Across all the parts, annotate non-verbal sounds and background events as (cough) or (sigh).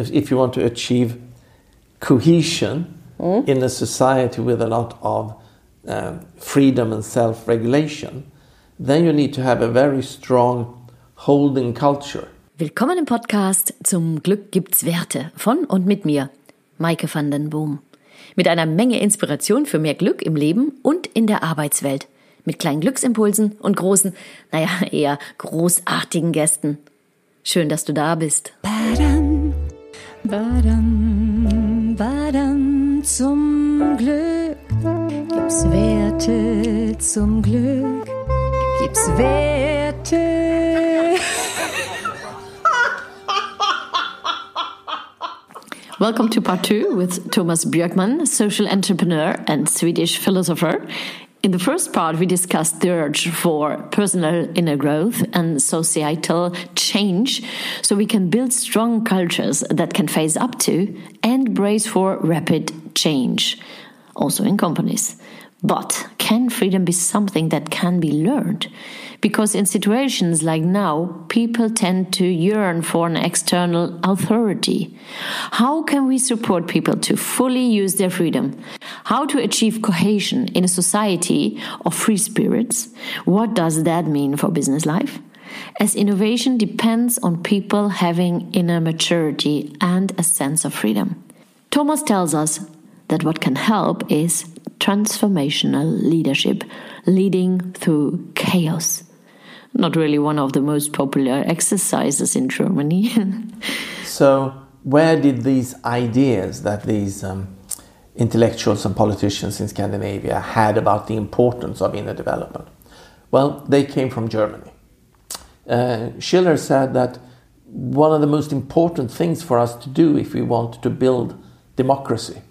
if, if you want to achieve cohesion in a society with a lot of um, freedom and self regulation, then you need to have a very strong holding culture. Willkommen im Podcast Zum Glück gibt's Werte von und mit mir, Maike van den Boom. Mit einer Menge Inspiration für mehr Glück im Leben und in der Arbeitswelt. Mit kleinen Glücksimpulsen und großen, naja, eher großartigen Gästen. Schön, dass du da bist. Badam, badam, badam, zum Glück gibt's Werte, zum Glück gibt's Werte. Welcome to part two with Thomas Björkman, social entrepreneur and Swedish philosopher. In the first part, we discussed the urge for personal inner growth and societal change so we can build strong cultures that can face up to and brace for rapid change, also in companies. But can freedom be something that can be learned? Because in situations like now, people tend to yearn for an external authority. How can we support people to fully use their freedom? How to achieve cohesion in a society of free spirits? What does that mean for business life? As innovation depends on people having inner maturity and a sense of freedom. Thomas tells us that what can help is transformational leadership, leading through chaos. Not really one of the most popular exercises in Germany. (laughs) So, where did these ideas that these um, intellectuals and politicians in Scandinavia had about the importance of inner development? Well, they came from Germany. Uh, Schiller said that one of the most important things for us to do if we want to build democracy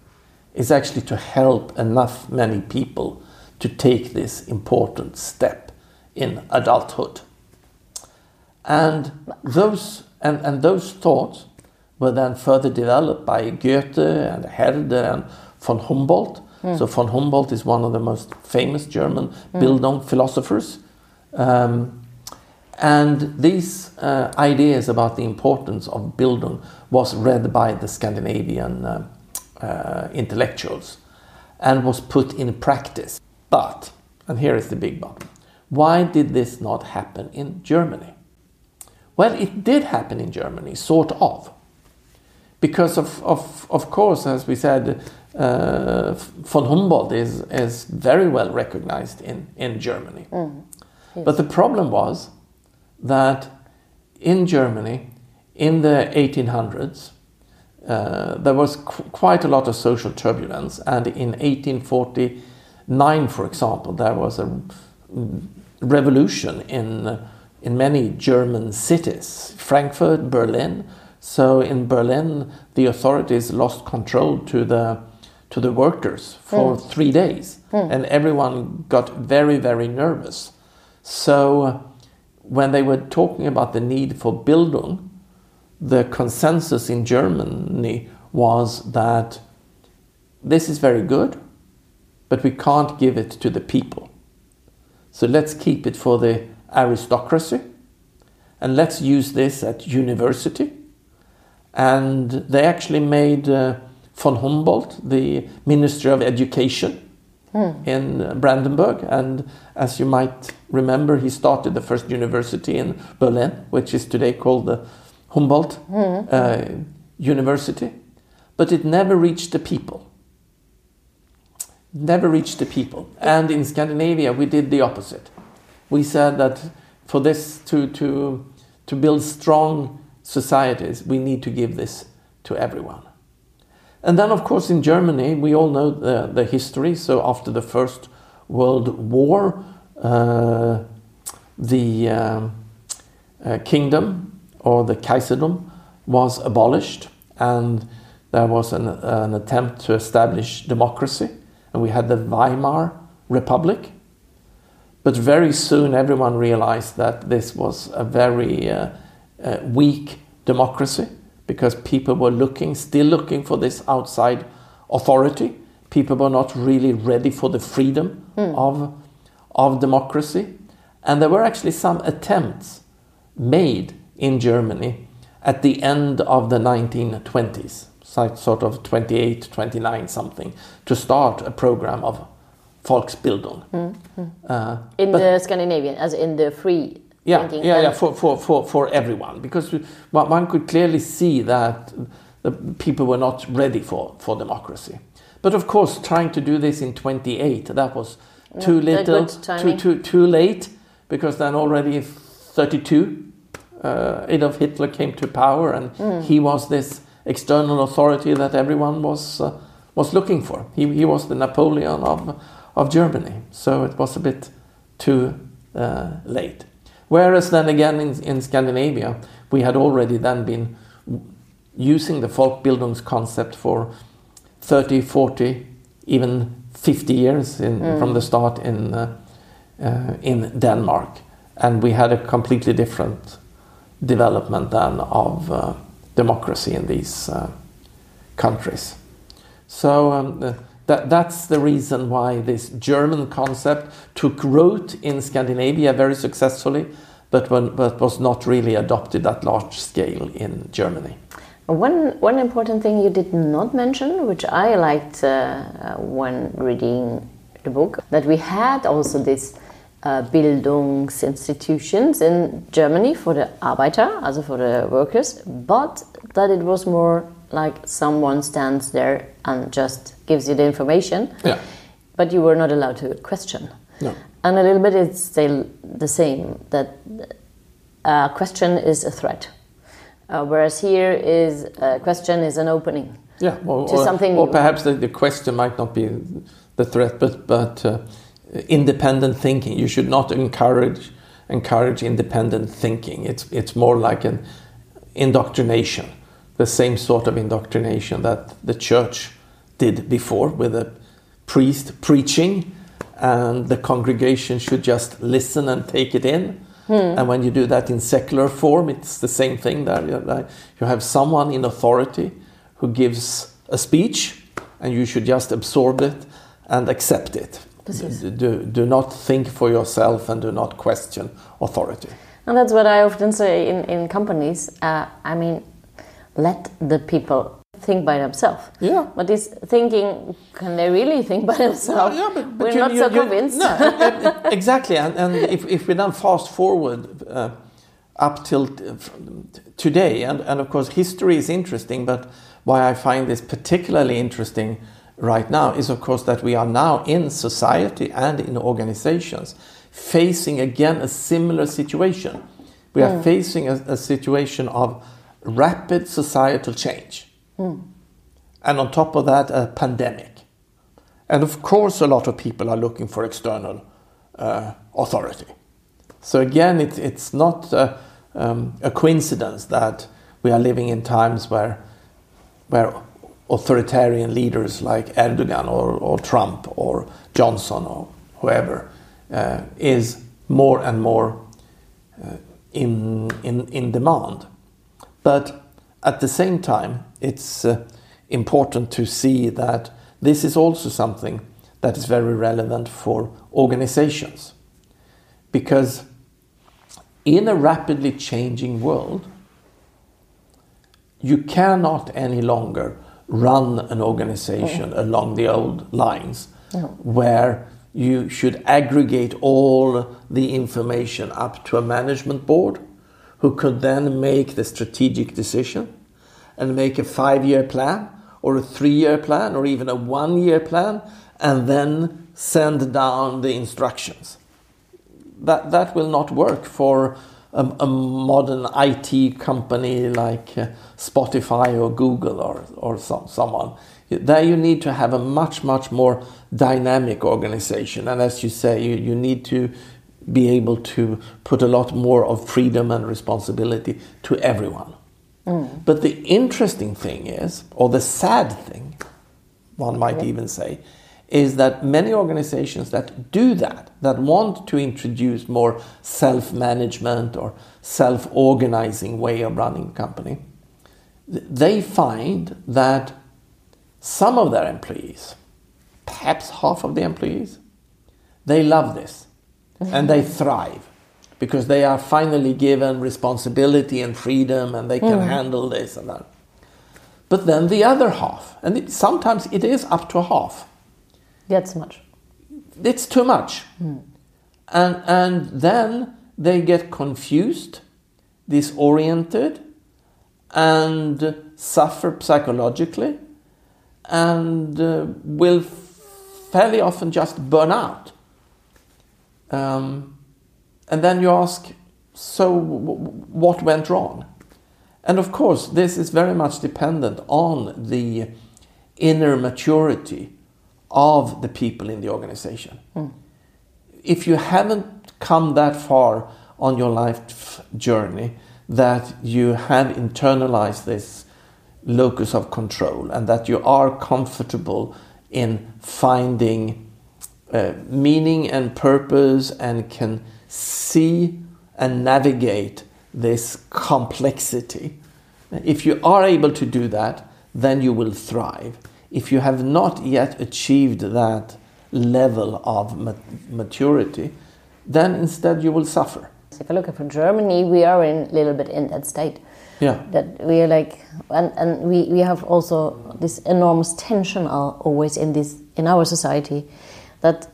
is actually to help enough many people to take this important step in adulthood. And those, and, and those thoughts were then further developed by Goethe and Herder and von Humboldt. So von Humboldt is one of the most famous German Bildung philosophers. Um, and these uh, ideas about the importance of Bildung was read by the Scandinavian uh, uh, intellectuals and was put in practice. But, and here is the big but, why did this not happen in Germany? Well, it did happen in Germany, sort of. Because, of, of, of course, as we said, uh, von Humboldt is, is very well recognized in, in Germany. But the problem was that in Germany, in the 1800s, uh, there was qu- quite a lot of social turbulence, and in 1849, for example, there was a mm, revolution in in many German cities, Frankfurt, Berlin. So in Berlin, the authorities lost control to the to the workers for three days, and everyone got very very nervous. So when they were talking about the need for Bildung, the consensus in Germany was that this is very good, but we can't give it to the people. So let's keep it for the aristocracy and let's use this at university. And they actually made uh, von Humboldt the Minister of Education in Brandenburg. And as you might remember, he started the first university in Berlin, which is today called the Humboldt uh, University. But it never reached the people. Never reached the people. And in Scandinavia, we did the opposite. We said that for this to, to, to build strong societies, we need to give this to everyone. And then, of course, in Germany, we all know the, the history. So, after the First World War, uh, the um, uh, kingdom or the Kaiserdom was abolished, and there was an, an attempt to establish democracy. And we had the Weimar Republic. But very soon, everyone realized that this was a very uh, uh, weak democracy because people were looking, still looking for this outside authority. People were not really ready for the freedom of, of democracy. And there were actually some attempts made in Germany at the end of the 1920s, sort of 28, 29 something, to start a program of Volksbildung. Mm, mm. Uh, In the Scandinavian, as in the free yeah, thinking. yeah, yeah, for, for, for, for everyone, because we- one could clearly see that the people were not ready for, for democracy. But of course, trying to do this in 28, that was mm, too Not little, too, too, too late, because then already 32, uh, Adolf Hitler came to power, and Hmm. he was this external authority that everyone was, uh, was looking for. He, he was the Napoleon of, of Germany, so it was a bit too uh, late. Whereas then again in, in Scandinavia, we had already then been using the Folkbildungs concept for 30, 40, even 50 years in, from the start in, uh, uh, in Denmark. And we had a completely different development then of uh, democracy in these uh, countries. So um, uh, that, that's the reason why this German concept took root in Scandinavia very successfully, but, when, but was not really adopted at large scale in Germany. One one important thing you did not mention, which I liked uh, uh, when reading the book, that we had also this uh, Bildungsinstitutions in Germany for the Arbeiter, also for the workers, but that it was more like someone stands there and just gives you the information, Yeah. but you were not allowed to question. No. And a little bit it's still the same that a question is a threat. Uh, whereas here is a question is an opening. Yeah, or, To or, something or perhaps the, the question might not be the threat, but but uh, independent thinking. You should not encourage encourage independent thinking. It's it's more like an indoctrination, the same sort of indoctrination that the church did before with a priest preaching, and the congregation should just listen and take it in. Hmm. And when you do that in secular form, it's the same thing. There, you have- you have someone in authority who gives a speech, and you should just absorb it and accept it. Do, do, not think for yourself and do not question authority. And that's what I often say in, in companies. Uh, I mean, let the people think by themselves. Yeah. But this thinking, can they really think by themselves? Yeah, but- but We're you- not you- so you- convinced. No, exactly. And, and if, if we then fast forward uh, up till today, and, and of course, history is interesting, but why I find this particularly interesting right now is, of course, that we are now in society and in organizations facing again a similar situation. We are facing a, a situation of rapid societal change. And on top of that, a pandemic. And of course, a lot of people are looking for external uh, authority. So again, it, it's not uh, um, a coincidence that we are living in times where, where authoritarian leaders like Erdogan or, or Trump or Johnson or whoever uh, is more and more uh, in, in, in demand. But at the same time, it's uh, important to see that this is also something that is very relevant for organizations. Because in a rapidly changing world, you cannot any longer run an organization mm. along the old lines where you should aggregate all the information up to a management board who could then make the strategic decision and make a five year plan or a three year plan or even a one year plan and then send down the instructions. That, that will not work for a, a modern IT company like uh, Spotify or Google or, or some, someone. There you need to have a much, much more dynamic organization. And as you say, you, you need to be able to put a lot more of freedom and responsibility to everyone. But the interesting thing is, or the sad thing, one might even say, is that many organizations that do that, that want to introduce more self management or self organizing way of running a company, they find that some of their employees, perhaps half of the employees, they love this and they thrive. because they are finally given responsibility and freedom and they can Mm. handle this and that. But then the other half, and it, sometimes it is up to half, That's much. it's too much. And, and then they get confused, disoriented, and suffer psychologically, and uh, will fairly often just burn out. Um, and then you ask, so what went wrong? And of course, this is very much dependent on the inner maturity of the people in the organization. If you haven't come that far on your life journey that you have internalized this locus of control and that you are comfortable in finding uh, meaning and purpose and can see and navigate this complexity. If you are able to do that, then you will thrive. If you have not yet achieved that level of ma- maturity, then instead you will suffer. If I look at Germany, we are in a little bit in that state. Yeah. That we are like, and, and we, we have also this enormous tension always in this in our society, that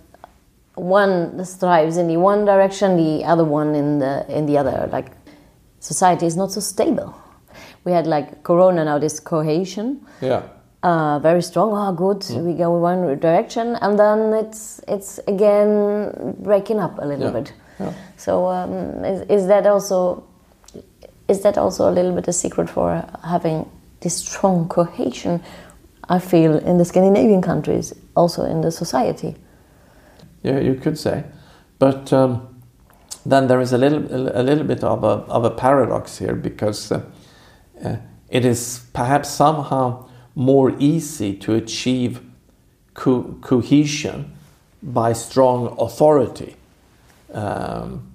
one strives in the one direction, the other one in the in the other. Like society is not so stable. We had like Corona now, this cohesion, Yeah. Uh, very strong. Oh, good, we go in one direction, and then it's it's again breaking up a little Yeah. bit. Yeah. So um, is, is that also is that also a little bit a secret for having this strong cohesion? I feel in the Scandinavian countries, also in the society. Yeah, you could say, but um, then there is a little a little bit of a of a paradox here because uh, uh, it is perhaps somehow more easy to achieve co- cohesion by strong authority um,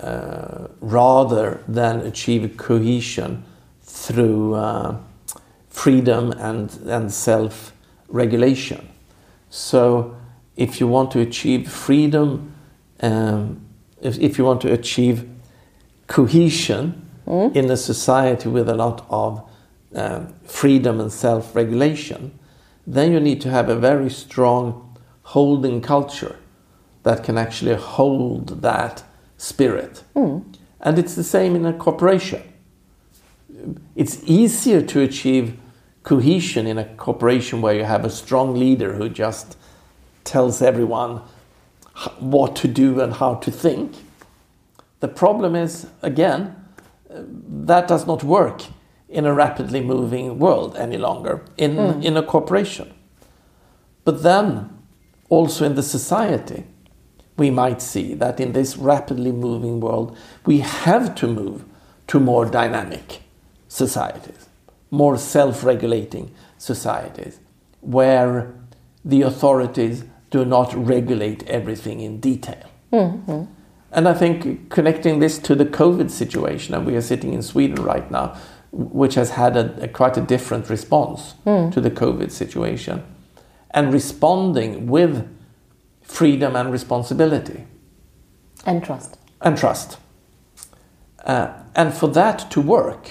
uh, rather than achieve cohesion through uh, freedom and, and self regulation. So, if you want to achieve freedom, um, if, if you want to achieve cohesion in a society with a lot of um, freedom and self regulation, then you need to have a very strong holding culture that can actually hold that spirit. And it's the same in a corporation. It's easier to achieve cohesion in a corporation where you have a strong leader who just tells everyone what to do and how to think. The problem is, again, uh, that does not work in a rapidly moving world any longer in, hmm. in a corporation. But then, also in the society, we might see that in this rapidly moving world, we have to move to more dynamic societies, more self regulating societies, where the authorities do not regulate everything in detail. Mm-hmm. And I think connecting this to the COVID situation, and we are sitting in Sweden right now, which has had a, a quite a different response to the COVID situation, and responding with freedom and responsibility And trust. and trust. Uh, and for that to work,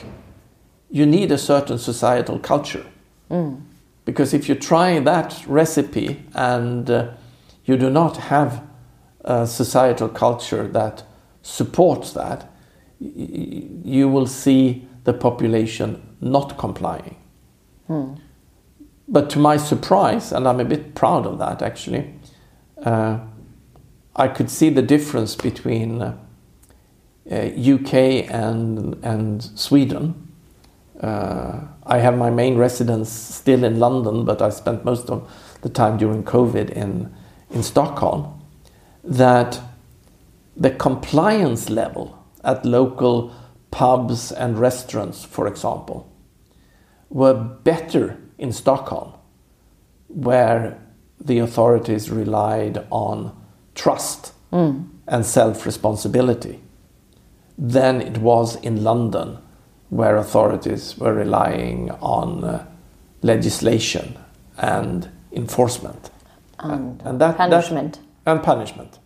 you need a certain societal culture. Because if you try that recipe and uh, you do not have a societal culture that supports that, you will see the population not complying. But to my surprise, and I'm a bit proud of that actually, uh, I could see the difference between uh, uh, UK and and Sweden. Uh, I have my main residence still in London, but I spent most of the time during COVID in in Stockholm. That the compliance level at local pubs and restaurants, for example, were better in Stockholm, where the authorities relied on trust and self responsibility than it was in London, where authorities were relying on uh, legislation and enforcement And and that, that- punishment. and punishment.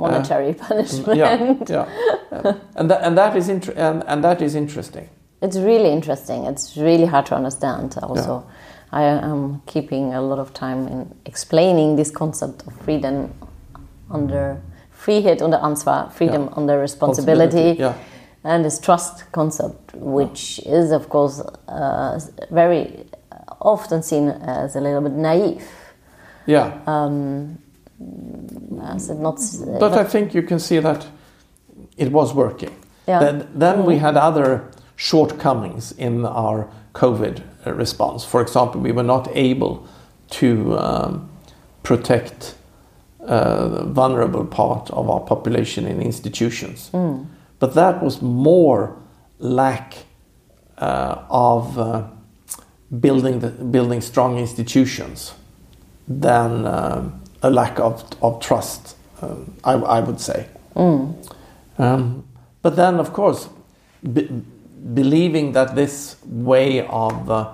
Monetary uh, mm, punishment. yeah, yeah, yeah. and that and that is inter- and, and that is interesting. It's really interesting. It's really hard to understand. Also, I am keeping a lot of time in explaining this concept of freedom under Frihet under Ansvar, freedom Yeah. under responsibility, Yeah. and this trust concept, which is of course uh, very often seen as a little bit naive. Yeah. Um, As not, But I think you can see that it was working. Yeah. Then, then we had other shortcomings in our COVID response. For example, we were not able to um, protect uh, the vulnerable part of our population in institutions. But that was more lack uh, of uh, building, the, building strong institutions than um, a lack of, of trust, um, I, I would say. Um, but then, of course, be, believing that this way of uh,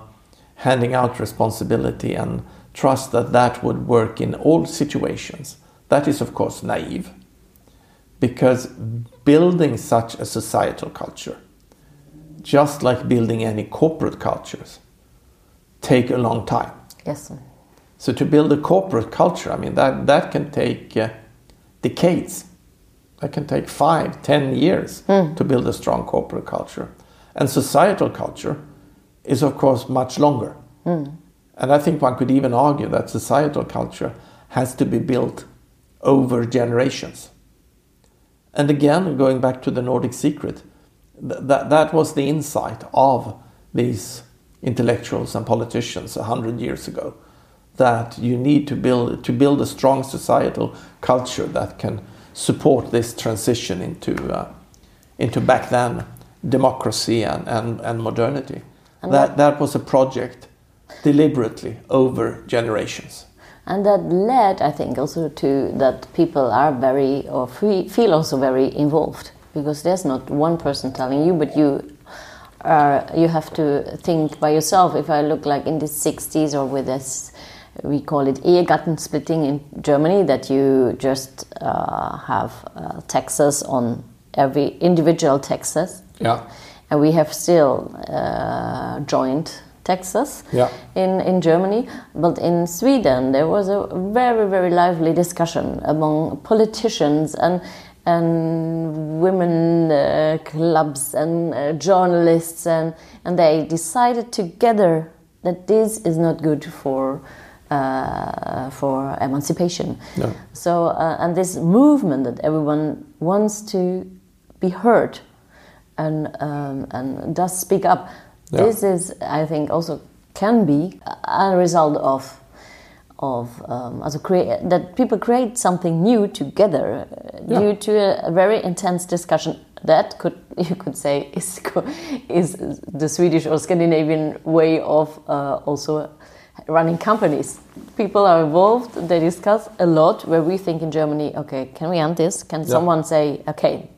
handing out responsibility and trust that that would work in all situations, that is, of course, naive. Because building such a societal culture, just like building any corporate cultures, take a long time. yes, So to build a corporate culture, I mean that that can take uh, decades. That can take five, ten years to build a strong corporate culture, and societal culture is of course much longer. And I think one could even argue that societal culture has to be built over generations. And again, going back to the Nordic secret, th- that, that was the insight of these intellectuals and politicians a hundred years ago. That you need to build to build a strong societal culture that can support this transition into uh, into back then democracy and, and, and modernity. that, that was a project deliberately over generations. and that led, I think, also to that people are very or fe- feel also very involved because there's not one person telling you, but you are you have to think by yourself. If I look like in the 60s or with this, we call it Ehegatten splitting in Germany, that you just uh, have uh, taxes on every individual taxes. Yeah. And we have still uh, joint taxes Yeah. in, in Germany. But in Sweden, there was a very, very lively discussion among politicians and, and women uh, clubs and uh, journalists. And, and they decided together that this is not good for, uh, for emancipation. No. So, uh, and this movement that everyone wants to be heard and, um, and does speak up, Yeah. this is, I think, also can be a result of of um, also create that people create something new together uh, Yeah. due to a, a very intense discussion that could (laughs) you could say is (laughs) is the Swedish or Scandinavian way of uh, also running companies. People are involved; they discuss a lot. Where we think in Germany, okay, can we end this? Can someone say, okay,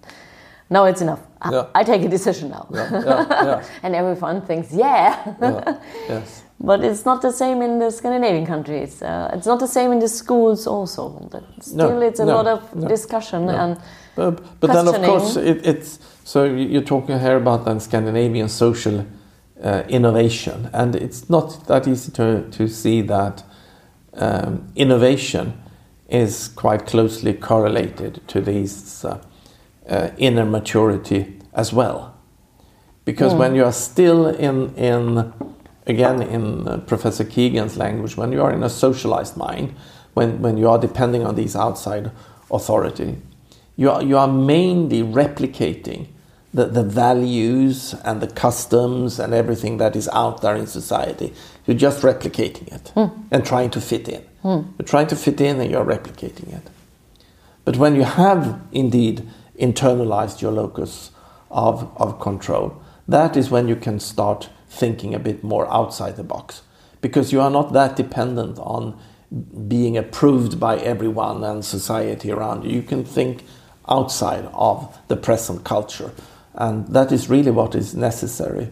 now it's enough. I, Yeah. I take a decision now. Yeah, yeah, yeah. (laughs) and everyone thinks, yeah. yeah. Yes. (laughs) But it's not the same in the Scandinavian countries. Uh, it's not the same in the schools also. Still, it's a no, lot of no, discussion no. and But, but then, of course, it, it's so you- you're talking here about then Scandinavian social uh, innovation, and it's not that easy to, to see that um, innovation is quite closely correlated to these uh, uh, inner maturity as well. Because when you are still in, in again, in uh, Professor Kegan's language, when you are in a socialized mind, when, when you are depending on these outside authority, you are, you are mainly replicating the, the values and the customs and everything that is out there in society. You're just replicating it hmm. and trying to fit in. Hmm. You're trying to fit in and you're replicating it. But when you have indeed internalized your locus of, of control, that is when you can start thinking a bit more outside the box. Because you are not that dependent on being approved by everyone and society around you. You can think outside of the present culture. And that is really what is necessary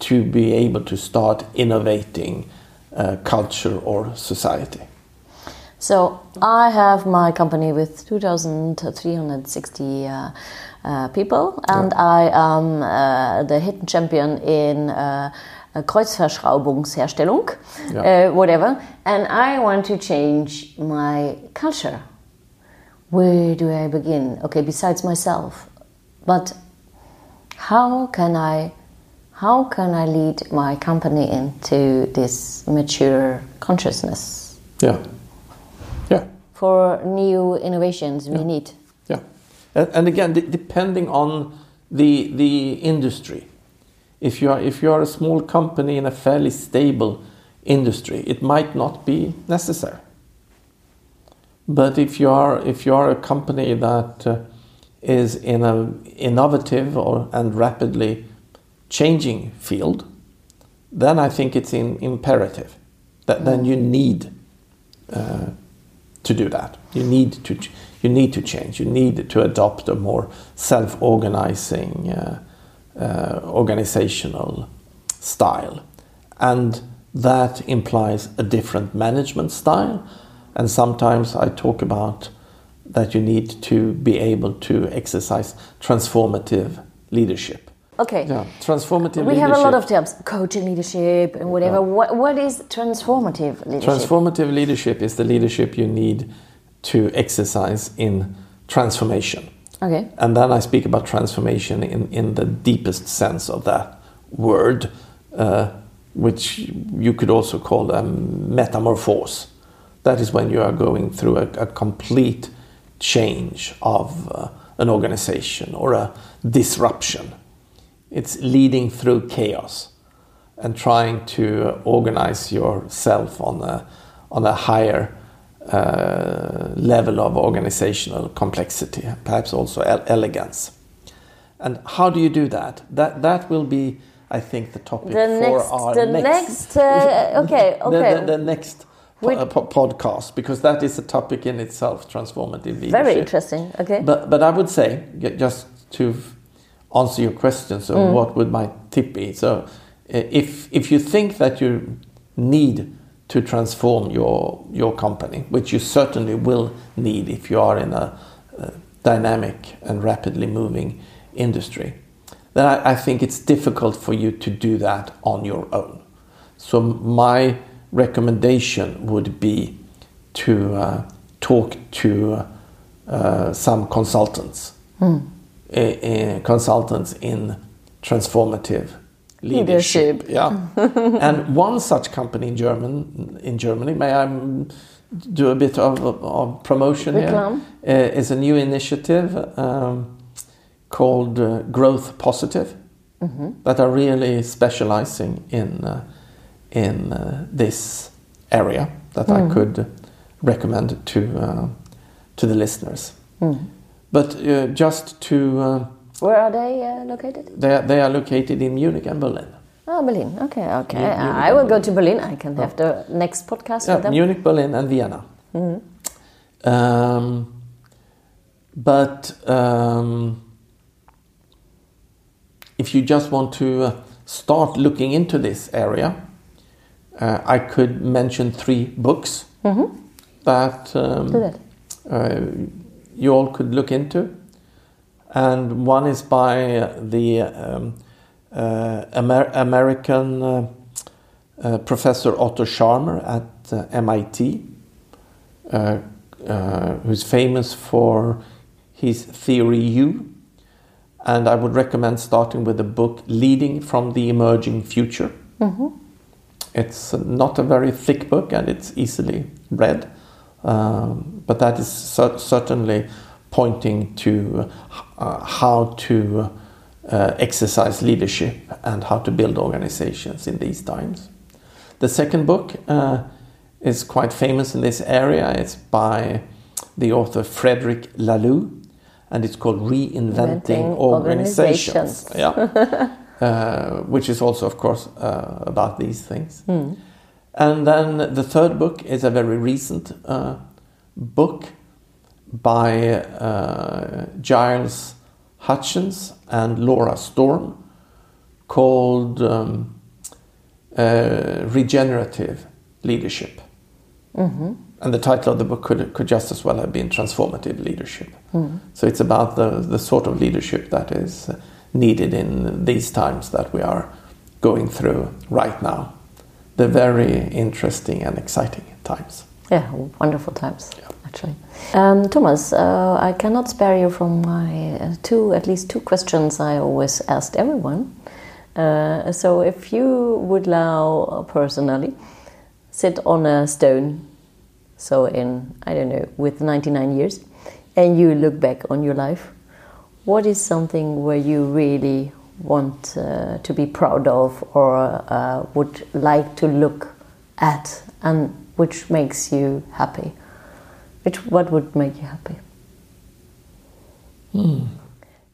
to be able to start innovating uh, culture or society. So I have my company with 2,360 uh, uh, people, and I am uh, the hidden champion in uh, Kreuzverschraubungsherstellung, Yeah. uh, whatever. And I want to change my culture. Where do I begin? Okay, besides myself, but how can I how can I lead my company into this mature consciousness Yeah. Yeah. for new innovations we need? Yeah, and, and again, de- depending on the the industry, if you are if you are a small company in a fairly stable industry, it might not be necessary. But if you are if you are a company that uh, is in an innovative or and rapidly changing field, then I think it's in, imperative that then you need uh, to do that. You need to you need to change. You need to adopt a more self-organizing uh, uh, organizational style, and that implies a different management style. And sometimes I talk about that you need to be able to exercise transformative leadership. Okay. Yeah, transformative We leadership. have a lot of terms, coaching leadership and whatever. What, what is transformative leadership? Transformative leadership is the leadership you need to exercise in transformation. okay. And then I speak about transformation in, in the deepest sense of that word, uh, which you could also call a metamorphose. That is when you are going through a, a complete change of uh, an organization or a disruption. It's leading through chaos and trying to organize yourself on a, on a higher uh, level of organizational complexity, perhaps also el- elegance. And how do you do that? That that will be, I think, the topic The for next- our the next. next, uh, okay, (laughs) the- okay. The, the next po- With- po- podcast, because that is a topic in itself, transformative leadership. Very interesting. Okay. But but I would say just to answer your question. So Mm. what would my tip be? So if if you think that you need to transform your your company, which you certainly will need if you are in a, uh dynamic and rapidly moving industry, then I, I think it's difficult for you to do that on your own. So my recommendation would be to uh, talk to uh, some consultants, uh, consultants in transformative leadership. Leadership. Yeah, (laughs) and one such company in German in Germany, may I mm, do a bit of, of promotion Reclam. here? Uh, is a new initiative um, called uh, Growth Positive that are really specializing in uh, in uh, this area that I could recommend to uh, to the listeners. But uh, just to uh, Where are they uh, located? they are, they are located in Munich and Berlin. Oh, Berlin. Okay, okay. Mu- Munich I will and go to Berlin. I can have the next podcast Yeah, with them. Munich, Berlin, and Vienna. Um, but um, if you just want to uh, start looking into this area, uh, I could mention three books that, um, that. uh, you all could look into. And one is by uh, the um, uh, Amer- American uh, uh, Professor Otto Scharmer at uh, MIT, uh, uh, who's famous for his theory U. And I would recommend starting with the book Leading from the Emerging Future. It's not a very thick book and it's easily read, um, but that is cer- certainly pointing to uh, how to uh, exercise leadership and how to build organizations in these times. The second book uh, is quite famous in this area. It's by the author Frederic Laloux, and it's called Reinventing Inventing Organizations. Organizations. Yeah. (laughs) uh, which is also, of course, uh, about these things. And then the third book is a very recent uh, book by uh, Giles Hutchins and Laura Storm called um, uh, Regenerative Leadership. And the title of the book could, could just as well have been Transformative Leadership. So it's about the, the sort of leadership that is needed in these times that we are going through right now. The very interesting and exciting times. Yeah, wonderful times, actually. Um, Thomas, uh, I cannot spare you from my uh, two, at least two questions I always asked everyone. Uh, so, if you would now uh, personally sit on a stone, so in, I don't know, with 99 years, and you look back on your life, what is something where you really want uh, to be proud of or uh, would like to look at and which makes you happy? Which, what would make you happy?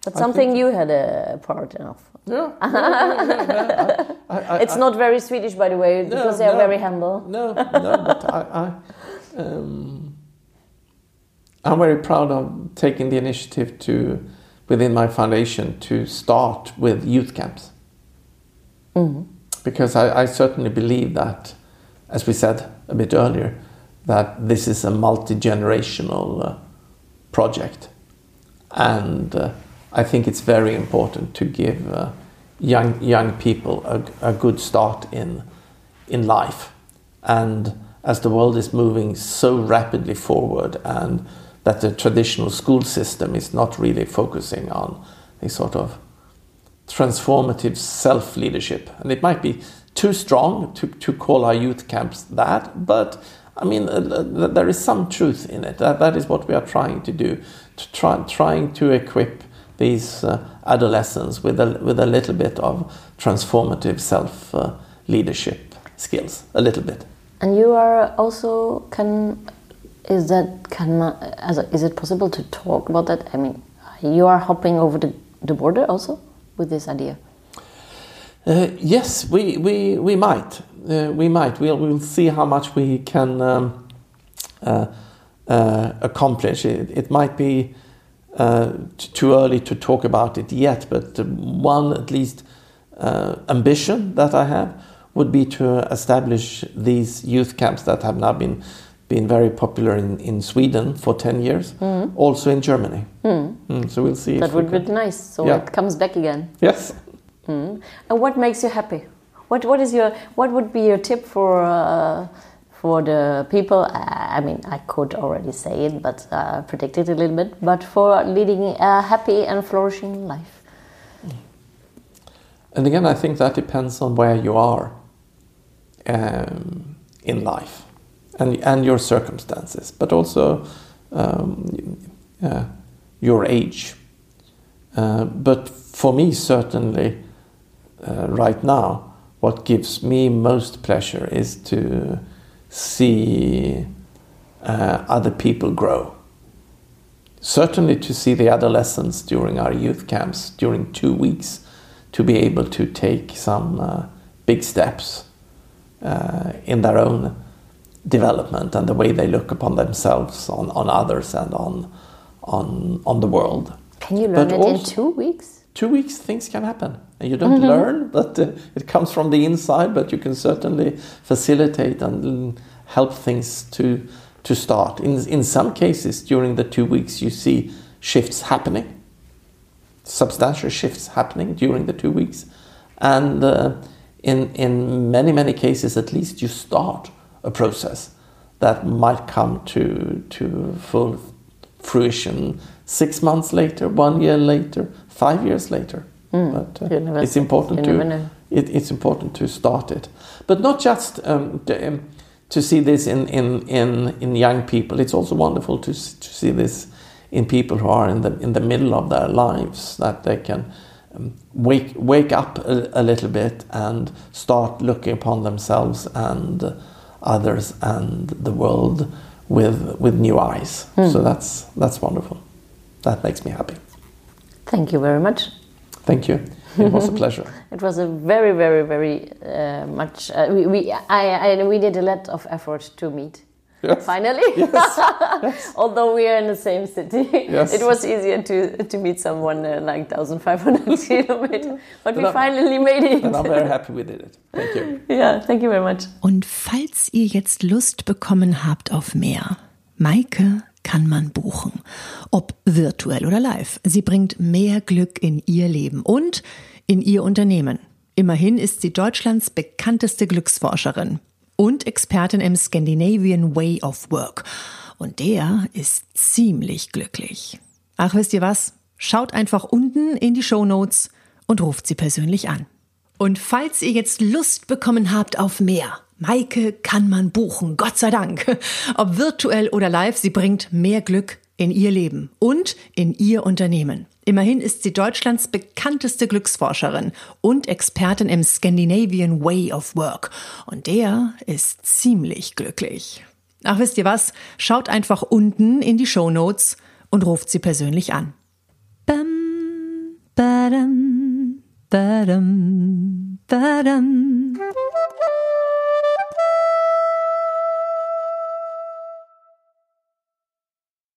But something you had a part of. Yeah. yeah, yeah, yeah, yeah. I, I, It's not very Swedish, by the way, because they are no. very humble. No, no, but I, I, um, I'm very proud of taking the initiative to, within my foundation, to start with youth camps. Because I, I certainly believe that, as we said a bit earlier, that this is a multi generational uh, project. And uh, I think it's very important to give uh, young, young people a, a good start in, in life. And as the world is moving so rapidly forward, and that the traditional school system is not really focusing on a sort of transformative self leadership. And it might be too strong to, to call our youth camps that, but I mean, uh, there is some truth in it. That, that is what we are trying to do, to try, trying to equip these uh, adolescents with a, with a little bit of transformative self uh, leadership skills, a little bit. And you are also can is that can a, is it possible to talk about that? I mean, you are hopping over the, the border also with this idea. Uh, yes, we, we, we might. Uh, we might. We'll, we'll see how much we can um, uh, uh, accomplish. It, it might be uh, too early to talk about it yet, but one at least uh, ambition that I have would be to establish these youth camps that have now been been very popular in, in Sweden for 10 years, also in Germany. Mm, so we'll see. That would be nice. So Yeah. it comes back again. Yes. And what makes you happy? What what is your what would be your tip for uh, for the people? I mean, I could already say it, but uh, predict it a little bit. But for leading a happy and flourishing life. And again, I think that depends on where you are um, in life and, and your circumstances, but also um, uh, your age. Uh, but for me, certainly, uh, right now, what gives me most pleasure is to see uh, other people grow. Certainly, to see the adolescents during our youth camps during two weeks to be able to take some uh, big steps uh, in their own development and the way they look upon themselves, on, on others, and on, on, on the world. Can you learn But it in two weeks? Two weeks, things can happen. And you don't learn, but uh, it comes from the inside, but you can certainly facilitate and mm, help things to, to start. In, in some cases, during the two weeks, you see shifts happening substantial shifts happening during the two weeks. And uh, in, in many, many cases, at least you start a process that might come to, to full fruition six months later, one year later, five years later. But uh, never- it's important to it, it's important to start it, but not just um, to, um, to see this in, in, in, in young people. It's also wonderful to, to see this in people who are in the in the middle of their lives that they can um, wake wake up a, a little bit and start looking upon themselves and uh, others and the world with with new eyes. So that's that's wonderful. That makes me happy. Thank you very much. Thank you. It was a pleasure. (laughs) It was a very, very, very uh, much. Uh, we we I, I we did a lot of effort to meet. Yes. Finally, (laughs) although we are in the same city, Yes. it was easier to to meet someone uh, like 1,500 (laughs) kilometers. But we finally made it. And I'm very (laughs) happy we did it. Thank you. Yeah, thank you very much. Und falls ihr jetzt Lust bekommen habt auf mehr, Maike kann man buchen. Ob virtuell oder live. Sie bringt mehr Glück in ihr Leben und in ihr Unternehmen. Immerhin ist sie Deutschlands bekannteste Glücksforscherin und Expertin im Scandinavian Way of Work. Und der ist ziemlich glücklich. Ach, wisst ihr was? Schaut einfach unten in die Show Notes und ruft sie persönlich an. Und falls ihr jetzt Lust bekommen habt auf mehr, Maike kann man buchen, Gott sei Dank. (laughs) Ob virtuell oder live, sie bringt mehr Glück in ihr Leben und in ihr Unternehmen. Immerhin ist sie Deutschlands bekannteste Glücksforscherin und Expertin im Scandinavian Way of Work. Und der ist ziemlich glücklich. Ach, wisst ihr was? Schaut einfach unten in die Show Notes und ruft sie persönlich an. Bam, badam, badam, badam.